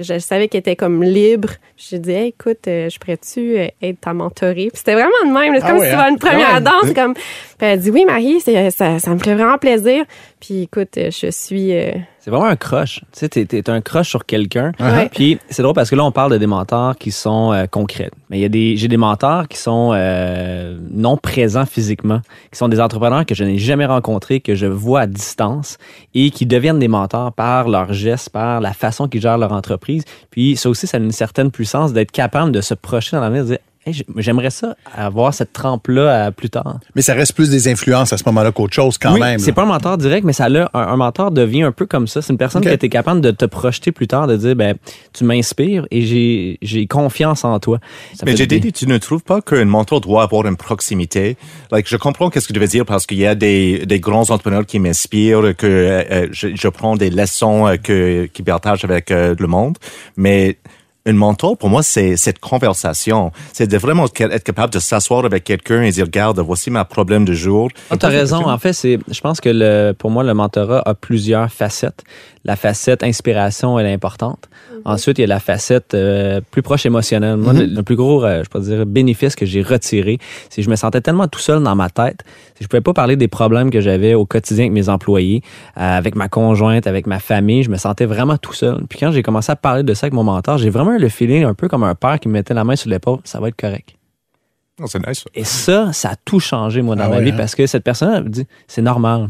je, savais qu'elle était comme libre. J'ai dit, écoute, je pourrais-tu être ta mentorée? Puis c'était vraiment de même. C'est ah comme si tu vas hein? une première ah danse. Comme... Puis elle dit, oui, Marie, ça, ça me ferait vraiment plaisir. Puis écoute, je suis c'est vraiment un crush. Tu sais, t'es, un crush sur quelqu'un. Puis c'est drôle parce que là, on parle de des mentors qui sont euh, concrets. Mais il y a des, j'ai des mentors qui sont euh, non présents physiquement, qui sont des entrepreneurs que je n'ai jamais rencontrés, que je vois à distance et qui deviennent des mentors par leurs gestes, par la façon qu'ils gèrent leur entreprise. Puis ça aussi, ça a une certaine puissance d'être capable de se projeter dans l'avenir, de dire J'aimerais ça avoir cette trempe-là euh, plus tard. Mais ça reste plus des influences à ce moment-là qu'autre chose quand oui, même. C'est pas un mentor direct, mais ça un, un, mentor devient un peu comme ça. C'est une personne qui a été capable de te projeter plus tard, de dire ben tu m'inspires et j'ai confiance en toi. mais j'ai dit, tu ne trouves pas qu'un mentor doit avoir une proximité? Like, je comprends qu'est-ce que tu veux dire parce qu'il y a des, des grands entrepreneurs qui m'inspirent, que euh, je, je, prends des leçons euh, que qui partagent avec le monde, mais un mentor, pour moi, c'est cette conversation. C'est de vraiment être capable de s'asseoir avec quelqu'un et dire, regarde, voici ma problème du jour. Ah, tu as raison. En fait, c'est, je pense que le, pour moi, le mentorat a plusieurs facettes. La facette inspiration, elle est importante. Mhm. Ensuite, il y a la facette euh, plus proche émotionnelle. Moi, mhm. le, plus gros, euh, je peux dire, bénéfice que j'ai retiré, c'est que je me sentais tellement tout seul dans ma tête. Je pouvais pas parler des problèmes que j'avais au quotidien avec mes employés, euh, avec ma conjointe, avec ma famille. Je me sentais vraiment tout seul. Puis quand j'ai commencé à parler de ça avec mon mentor, j'ai vraiment le feeling un peu comme un père qui me mettait la main sur l'épaule. Ça va être correct. Oh, c'est nice. Et ça, ça a tout changé, moi, dans Ah ma ouais, vie, hein? parce que cette personne me dit, c'est normal.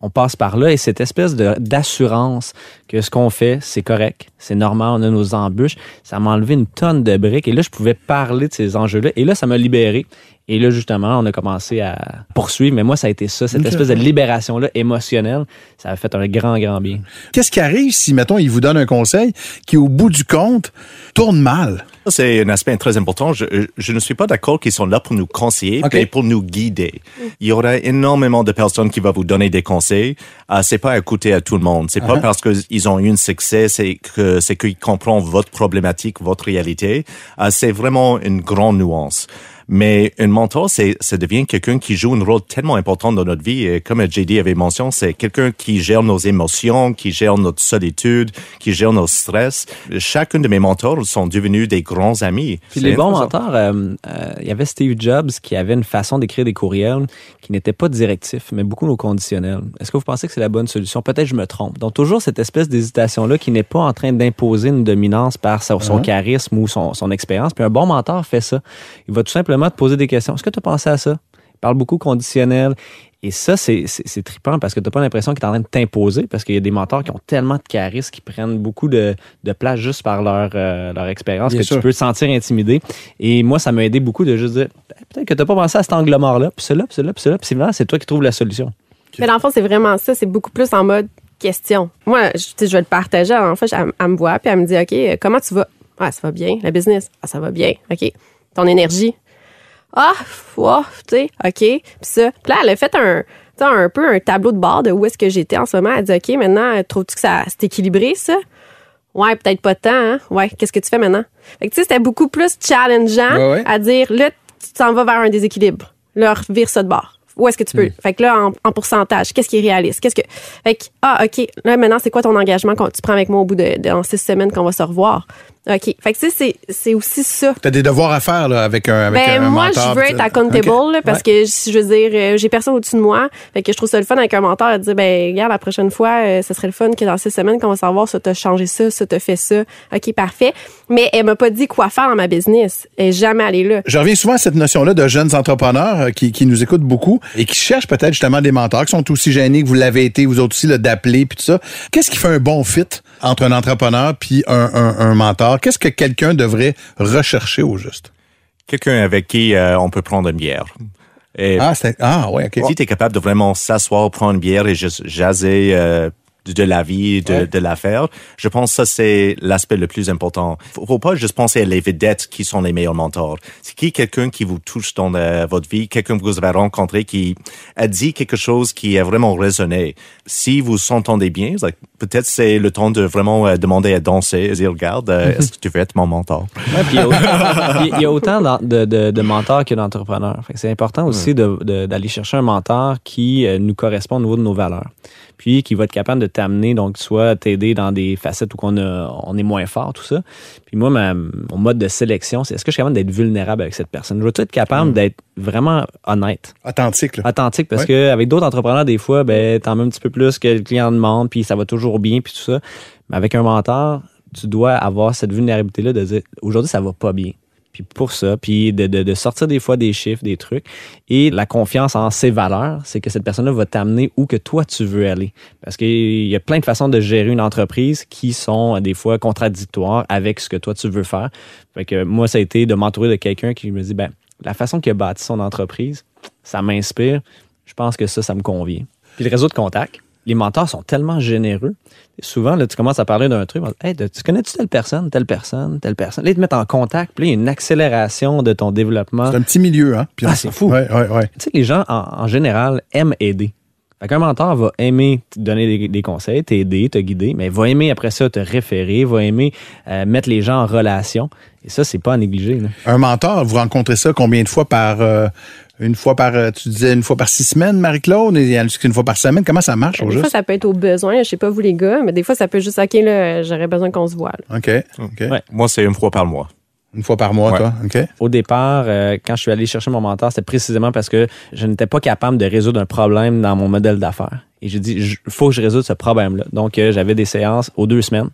On passe par là et cette espèce de- d'assurance que ce qu'on fait, c'est correct, c'est normal, on a nos embûches, ça m'a enlevé une tonne de briques. Et là, je pouvais parler de ces enjeux-là. Et là, ça m'a libéré. Et là, justement, on a commencé à poursuivre. Mais moi, ça a été ça, cette espèce de libération-là émotionnelle. Ça a fait un grand, grand bien. Qu'est-ce qui arrive si, mettons, il vous donne un conseil qui, au bout du compte, tourne mal? C'est un aspect très important. Je, je ne suis pas d'accord qu'ils sont là pour nous conseiller, Ok. mais pour nous guider. Il y aura énormément de personnes qui vont vous donner des conseils. Euh, c'est pas à écouter à tout le monde. C'est pas Uh-huh. parce qu'ils ont eu un succès, c'est que c'est qu'ils comprennent votre problématique, votre réalité. Euh, c'est vraiment une grande nuance. Mais un mentor, c'est, ça devient quelqu'un qui joue un rôle tellement important dans notre vie. Et comme JD avait mentionné, c'est quelqu'un qui gère nos émotions, qui gère notre solitude, qui gère nos stress. Chacun de mes mentors sont devenus des grands amis. Puis les bons mentors, euh, euh, il y avait Steve Jobs qui avait une façon d'écrire des courriels qui n'était pas directif, mais beaucoup au conditionnel. Est-ce que vous pensez que c'est la bonne solution? Peut-être je me trompe. Donc toujours cette espèce d'hésitation-là qui n'est pas en train d'imposer une dominance par son, son charisme ou son, son expérience. Puis un bon mentor fait ça. Il va tout simplement te poser des questions. Est-ce que tu as pensé à ça? Il parle beaucoup conditionnel. Et ça, c'est trippant parce que tu n'as pas l'impression qu'il est en train de t'imposer parce qu'il y a des mentors qui ont tellement de charisme, qui prennent beaucoup de, de place juste par leur, euh, leur expérience que sûr. tu peux te sentir intimidé. Et moi, ça m'a aidé beaucoup de juste dire Eh, peut-être que tu n'as pas pensé à cet angle mort-là, puis celui-là, puis celui-là, puis celui-là, puis c'est c'est toi qui trouves la solution. Mais dans le fond, c'est vraiment ça. C'est beaucoup plus en mode question. Moi, je, tu sais, je vais le partager. En fait, elle, elle me voit, puis elle me dit, OK, comment tu vas? Ah, ça va bien. La business? Ah, ça va bien. OK. Ton énergie? Ah, wow, tu sais, OK. Puis ça. Puis là, elle a fait un, un peu un tableau de bord de où est-ce que j'étais en ce moment. Elle dit, OK, maintenant, trouves-tu que ça c'est équilibré, ça? Ouais, peut-être pas tant, hein? Ouais, qu'est-ce que tu fais maintenant? Fait que, tu sais, c'était beaucoup plus challengeant Ouais, ouais. à dire, là, tu t'en vas vers un déséquilibre. Là, vire ça de bord. Où est-ce que tu peux? Fait que là, en, en pourcentage, qu'est-ce qui est réaliste? Qu'est-ce que. Fait que, ah, OK. Là, maintenant, c'est quoi ton engagement que tu prends avec moi au bout de, de en six semaines qu'on va se revoir? OK. Fait que, tu sais, c'est- aussi ça. Tu as des devoirs à faire là, avec un, avec Ben, un moi, mentor. je veux être accountable là, parce Ouais. que si je veux dire, euh, j'ai personne au-dessus de moi. Fait que je trouve ça le fun avec un mentor de dire, ben, regarde, la prochaine fois, euh, ce serait le fun que dans six semaines, qu'on va savoir ça t'a changé ça, ça t'a fait ça. OK, parfait. Mais elle m'a pas dit quoi faire dans ma business. Elle est jamais allée là. Je reviens souvent à cette notion-là de jeunes entrepreneurs euh, qui, qui nous écoutent beaucoup et qui cherchent peut-être justement des mentors qui sont aussi gênés que vous l'avez été, vous autres aussi, là, d'appeler puis tout ça. Qu'est-ce qui fait un bon fit entre un entrepreneur puis un, un, un mentor? Qu'est-ce que quelqu'un devrait rechercher au juste? Quelqu'un avec qui euh, on peut prendre une bière. Et Ah, c'est, ah ouais, OK. si tu es capable de vraiment s'asseoir, prendre une bière et juste jaser euh, de, la vie, de, Ouais. de l'affaire, je pense que ça, c'est l'aspect le plus important. Faut, faut pas juste penser à les vedettes qui sont les meilleurs mentors. C'est qui quelqu'un qui vous touche dans euh, votre vie, quelqu'un que vous avez rencontré qui a dit quelque chose qui a vraiment résonné. Si vous s'entendez bien, peut-être c'est le temps de vraiment euh, demander à danser et dire, regarde, euh, est-ce que tu veux être mon mentor? Ouais, puis il y a autant- il y a autant d'en- de, de- de mentors que d'entrepreneurs. C'est important aussi d'aller chercher un mentor qui euh, nous correspond au niveau de nos valeurs. Puis qui va être capable de t'amener, donc soit t'aider dans des facettes où on, a- on est moins fort, tout ça. Puis moi, ma- mon mode de sélection, c'est est-ce que je suis capable d'être vulnérable avec cette personne? Je veux être capable d'être vraiment honnête? Authentique, là. authentique parce Ouais. que avec d'autres entrepreneurs des fois ben t'en mets un petit peu plus que le client demande puis ça va toujours bien puis tout ça mais avec un mentor tu dois avoir cette vulnérabilité là de dire aujourd'hui ça va pas bien puis pour ça puis de, de, sortir des fois des chiffres des trucs et la confiance en ses valeurs c'est que cette personne là va t'amener où que toi tu veux aller parce qu'il y a plein de façons de gérer une entreprise qui sont euh, des fois contradictoires avec ce que toi tu veux faire fait que moi ça a été de m'entourer de quelqu'un qui me dit ben la façon qu'il a bâti son entreprise ça m'inspire. Je pense que ça, ça me convient. Puis le réseau de contacts, les mentors sont tellement généreux. Et souvent, là, tu commences à parler d'un truc, hey, tu connais-tu telle personne, telle personne, telle personne? Là, ils te mettent en contact, puis là, il y a une accélération de ton développement. C'est un petit milieu, hein? Puis Ah, c'est fou. Ouais, ouais, ouais. Tu sais, les gens, en, en général, aiment aider. Fait qu'un mentor va aimer te donner des, des conseils, t'aider, te guider, mais va aimer après ça te référer, va aimer euh, mettre les gens en relation. Et ça, c'est pas à négliger. là. Un mentor, vous rencontrez ça combien de fois par... euh, une fois par... euh, Tu disais une fois par six semaines, Marie-Claude? Et une fois par semaine. Comment ça marche au Des fois, ça peut être au besoin. Je sais pas vous, les gars, mais des fois, ça peut juste, OK, là, j'aurais besoin qu'on se voit. là. OK, OK. Ouais. Moi, c'est une fois par mois. Une fois par mois, Ouais. toi? OK. Au départ, euh, quand je suis allé chercher mon mentor, c'était précisément parce que je n'étais pas capable de résoudre un problème dans mon modèle d'affaires. Et j'ai dit, il faut que je résolve ce problème-là. Donc, euh, j'avais des séances aux deux semaines.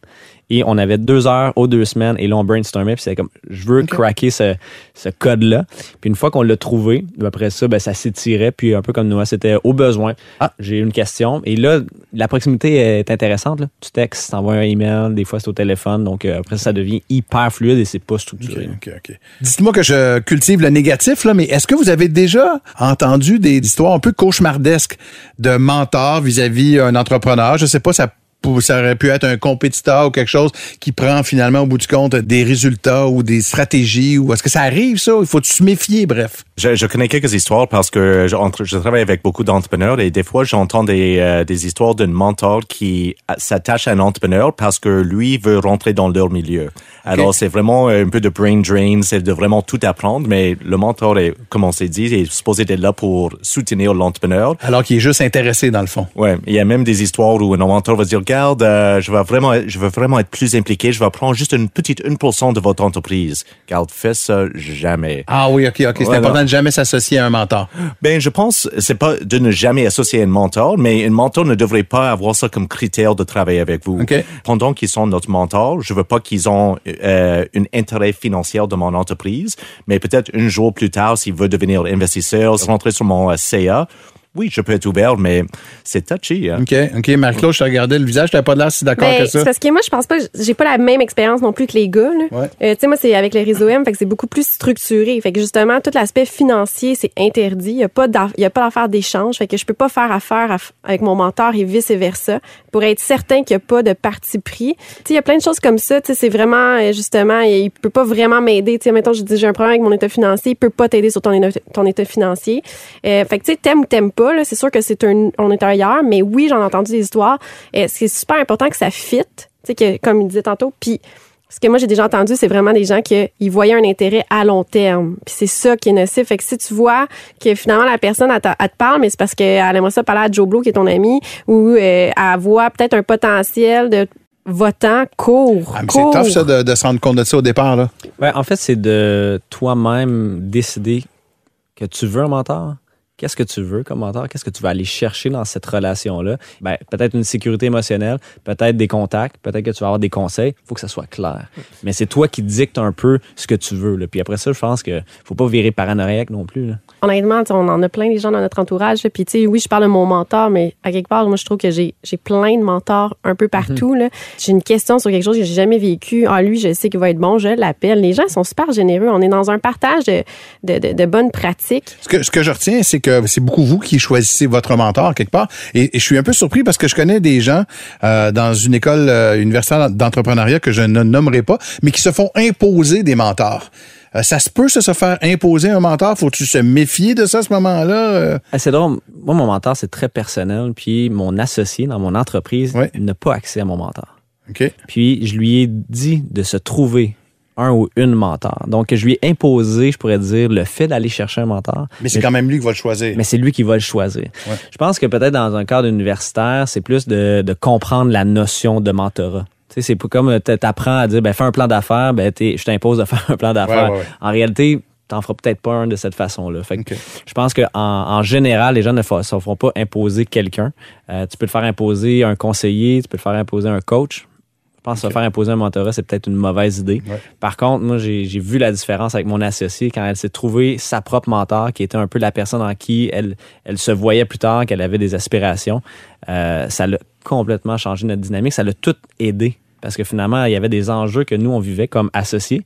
Et on avait deux heures aux deux semaines et là, on brainstormait. Puis c'était comme, je veux craquer ce, ce code-là. Puis une fois qu'on l'a trouvé, après ça, ben, ça s'étirait. Puis un peu comme nous, c'était au besoin. Ah, j'ai une question. Et là, la proximité est intéressante. Là. Tu textes, t'envoies un email, des fois c'est au téléphone. Donc euh, après, ça devient hyper fluide et c'est pas structuré. OK, OK. Dites-moi que je cultive le négatif, là, mais est-ce que vous avez déjà entendu des histoires un peu cauchemardesques de mentors vis-à-vis un entrepreneur? Je sais pas, ça ça aurait pu être un compétiteur ou quelque chose qui prend finalement au bout du compte des résultats ou des stratégies ou est-ce que ça arrive ça? Il faut se méfier bref. Je, je, connais quelques histoires parce que je, je travaille avec beaucoup d'entrepreneurs et des fois j'entends des, euh, des histoires d'un mentor qui s'attache à un entrepreneur parce que lui veut rentrer dans leur milieu. Alors c'est vraiment un peu de brain drain c'est de vraiment tout apprendre mais le mentor est comme on s'est dit est supposé être là pour soutenir l'entrepreneur. Alors qu'il est juste intéressé dans le fond. Ouais il y a même des histoires où un mentor va dire regarde, euh, je vais vraiment, je veux vraiment être plus impliqué. Je vais prendre juste une petite 1% de votre entreprise. Garde, fais ça jamais. Ah oui, ok, ok. C'est important de jamais s'associer à un mentor. Ben, je pense, c'est pas de ne jamais associer un mentor, mais un mentor ne devrait pas avoir ça comme critère de travailler avec vous. Okay. Pendant qu'ils sont notre mentor, je veux pas qu'ils ont euh, un intérêt financier de mon entreprise, mais peut-être un jour plus tard, s'il veut devenir investisseur, rentrer sur mon euh, CA, oui, je peux être ouvert, mais c'est touchy. Hein? OK, OK. Marie-Claude, je te regardais le visage, tu pas de l'air si d'accord ben, que ça. parce que moi, je pense pas, j'ai pas la même expérience non plus que les gars. Ouais. Euh, tu sais, moi, c'est avec les réseaux M, fait que c'est beaucoup plus structuré. Fait que justement, tout l'aspect financier, c'est interdit. Il y a pas il y a pas d'affaire d'échange. Fait que je peux pas faire affaire avec mon mentor et vice versa pour être certain qu'il y a pas de parti pris. Tu sais, il y a plein de choses comme ça. Tu sais, c'est vraiment, euh, justement, il peut pas vraiment m'aider. Tu sais, mettons, je dis, j'ai un problème avec mon état financier, il peut pas t'aider sur ton, ton état financier. Euh, fait que tu sais, t'aimes ou t'aimes pas, c'est sûr que c'est un, on est ailleurs, mais oui, j'en ai entendu des histoires. Et c'est super important que ça fit, tu sais, que, comme il disait tantôt. Puis, ce que moi j'ai déjà entendu, c'est vraiment des gens qui ils voyaient un intérêt à long terme. Puis c'est ça qui est nocif. Fait que si tu vois que finalement la personne elle, te parle, mais c'est parce qu'elle aimerait ça parler à Joe Blow qui est ton ami, ou euh, elle voit peut-être un potentiel de votant court. Ah, c'est tough ça de, de, se rendre compte de ça au départ là. Ouais, en fait c'est de toi-même décider que tu veux un mentor? Qu'est-ce que tu veux comme mentor? Qu'est-ce que tu vas aller chercher dans cette relation-là? Ben, peut-être une sécurité émotionnelle, peut-être des contacts, peut-être que tu vas avoir des conseils. Il faut que ça soit clair. Mais c'est toi qui dictes un peu ce que tu veux. Là. Puis après ça, je pense que faut pas virer paranoïaque non plus. Là. Honnêtement, on en a plein des gens dans notre entourage. Puis, tu sais, oui, je parle de mon mentor, mais à quelque part, moi, je trouve que j'ai, j'ai plein de mentors un peu partout. là. J'ai une question sur quelque chose que j'ai jamais vécu. Ah, lui, je sais qu'il va être bon, je l'appelle. Les gens sont super généreux. On est dans un partage de, de, de, de bonnes pratiques. Ce que, ce que je retiens, c'est que c'est beaucoup vous qui choisissez votre mentor quelque part. Et, je suis un peu surpris parce que je connais des gens euh, dans une école euh, universitaire d'entrepreneuriat que je ne nommerai pas, mais qui se font imposer des mentors. Euh, ça se peut ça, se faire imposer un mentor? Faut-tu se méfier de ça à ce moment-là? Ah, c'est drôle. Moi, mon mentor, c'est très personnel. Puis mon associé dans mon entreprise n'a pas accès à mon mentor. Puis je lui ai dit de se trouver un ou une mentor. Donc, je lui ai imposé, je pourrais dire, le fait d'aller chercher un mentor. Mais c'est quand même lui qui va le choisir. Mais c'est lui qui va le choisir. Ouais. Je pense que peut-être dans un cadre universitaire, c'est plus de, de comprendre la notion de mentorat. Tu sais, c'est comme t'apprends à dire, ben, fais un plan d'affaires, ben, je t'impose de faire un plan d'affaires. Ouais, ouais, en réalité, t'en feras peut-être pas un de cette façon-là. Fait que je pense qu'en en, général, les gens ne se feront pas imposer quelqu'un. Euh, tu peux le faire imposer un conseiller, tu peux le faire imposer un coach. Je pense que se faire imposer un mentorat, c'est peut-être une mauvaise idée. Ouais. Par contre, moi, j'ai j'ai vu la différence avec mon associée quand elle s'est trouvée sa propre mentor, qui était un peu la personne en qui elle, elle se voyait plus tard, qu'elle avait des aspirations. Euh, ça l'a complètement changé notre dynamique. Ça l'a tout aidé. Parce que finalement, il y avait des enjeux que nous, on vivait comme associés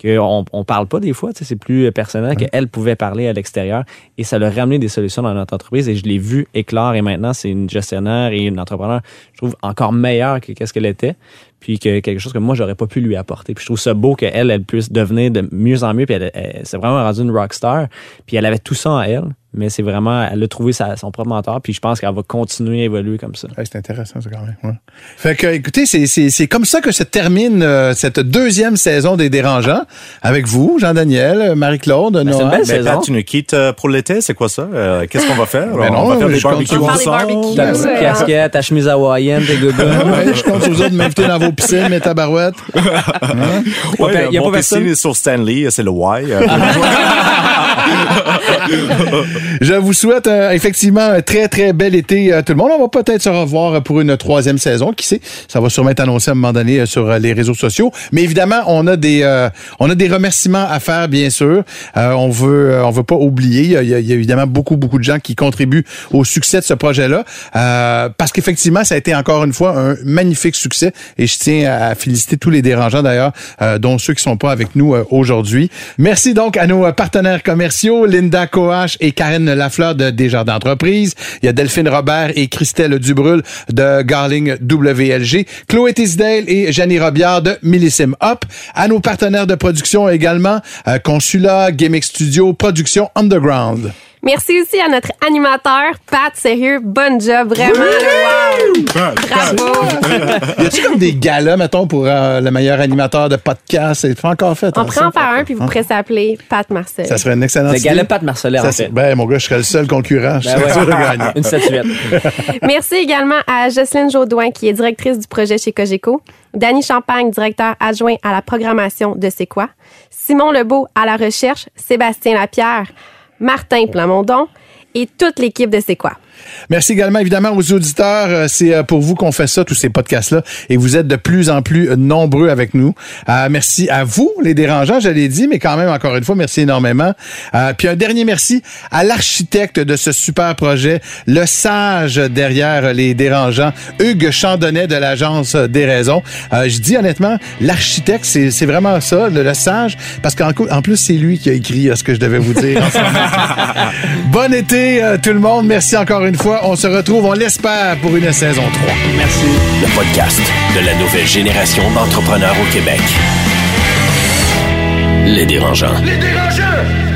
qu'on on parle pas des fois, c'est plus personnel, qu'elle pouvait parler à l'extérieur et ça l'a ramené des solutions dans notre entreprise et je l'ai vu éclore et maintenant c'est une gestionnaire et une entrepreneur, je trouve, encore meilleure que qu'est-ce qu'elle était puis que quelque chose que moi j'aurais pas pu lui apporter. Puis je trouve ça beau qu'elle elle puisse devenir de mieux en mieux puis elle, elle, s'est vraiment rendue une rockstar puis elle avait tout ça en elle mais c'est vraiment, elle a trouvé sa, son propre mentor, puis je pense qu'elle va continuer à évoluer comme ça. Ouais, c'est intéressant, ça, quand même. Ouais. Fait que, écoutez, c'est comme ça que se termine euh, cette deuxième saison des Dérangeants, avec vous, Jean-Daniel, Marie-Claude, ben, Noah. C'est une belle Mais. Pat, tu nous quittes euh, pour l'été, c'est quoi ça? Euh, Qu'est-ce qu'on va faire? Ben non, on va faire des barbecues ensemble. Ta petite Ouais. casquette, ta chemise hawaïenne, tes gogoons. Ouais, je compte vous autres de m'inviter dans vos piscines, mes tabarouettes. Ouais, Il y a mon pas piscine personne. est sur Stanley, c'est le Y. Je vous souhaite euh, effectivement un très, très bel été à tout le monde. On va peut-être se revoir pour une troisième saison. Qui sait? Ça va sûrement être annoncé à un moment donné euh, sur euh, les réseaux sociaux. Mais évidemment, on a des, euh, on a des remerciements à faire, bien sûr. Euh, on veut, euh, on veut pas oublier. Il y, a, il y a évidemment beaucoup, beaucoup de gens qui contribuent au succès de ce projet-là. Parce qu'effectivement, ça a été encore une fois un magnifique succès. Et je tiens à féliciter tous les dérangeants d'ailleurs, dont ceux qui sont pas avec nous aujourd'hui. Merci donc à nos partenaires commerciaux, Linda Coach et Karen Lafleur de Desjardins d'entreprise. Il y a Delphine Robert et Christelle Dubrul de Garling WLG. Chloé Tisdale et Jenny Robillard de Millissim Up. À nos partenaires de production également, euh, Consulat, Gimmick Studio, Production Underground. Merci aussi à notre animateur, Pat. Sérieux, bon job, vraiment. Bravo. Y a-tu comme des galas, mettons, pour euh, le meilleur animateur de podcast? C'est pas encore fait. On hein, pourrait ça? en faire un, puis vous pourrez s'appeler Pat Marcel. Ça serait une excellente Le idée. gala Pat Marcelin, Ça en fait. Ben, mon gars, je serais le seul concurrent. Je Ben serais ouais. sûr de gagner. Une statuette. Merci également à Jocelyne Jaudoin, qui est directrice du projet chez Cogeco, Danny Champagne, directeur adjoint à la programmation de C'est quoi, Simon Lebeau à la recherche, Sébastien Lapierre, Martin Plamondon et toute l'équipe de C'est quoi? Merci également évidemment aux auditeurs. Euh, C'est euh, pour vous qu'on fait ça, tous ces podcasts-là. Et vous êtes de plus en plus euh, nombreux avec nous. Euh, merci à vous, les dérangeants, je l'ai dit, mais quand même, encore une fois, merci énormément. Euh, puis un dernier merci à l'architecte de ce super projet, le sage derrière les dérangeants, Hugues Chandonnet de l'agence des raisons. Euh, je dis honnêtement, l'architecte, c'est vraiment ça, le, le sage, parce qu'en en plus, c'est lui qui a écrit ce que je devais vous dire. en bon été, tout le monde. Merci encore une fois. On se retrouve, on l'espère, pour une saison 3. Merci. Le podcast de la nouvelle génération d'entrepreneurs au Québec. Les dérangeants. Les dérangeants!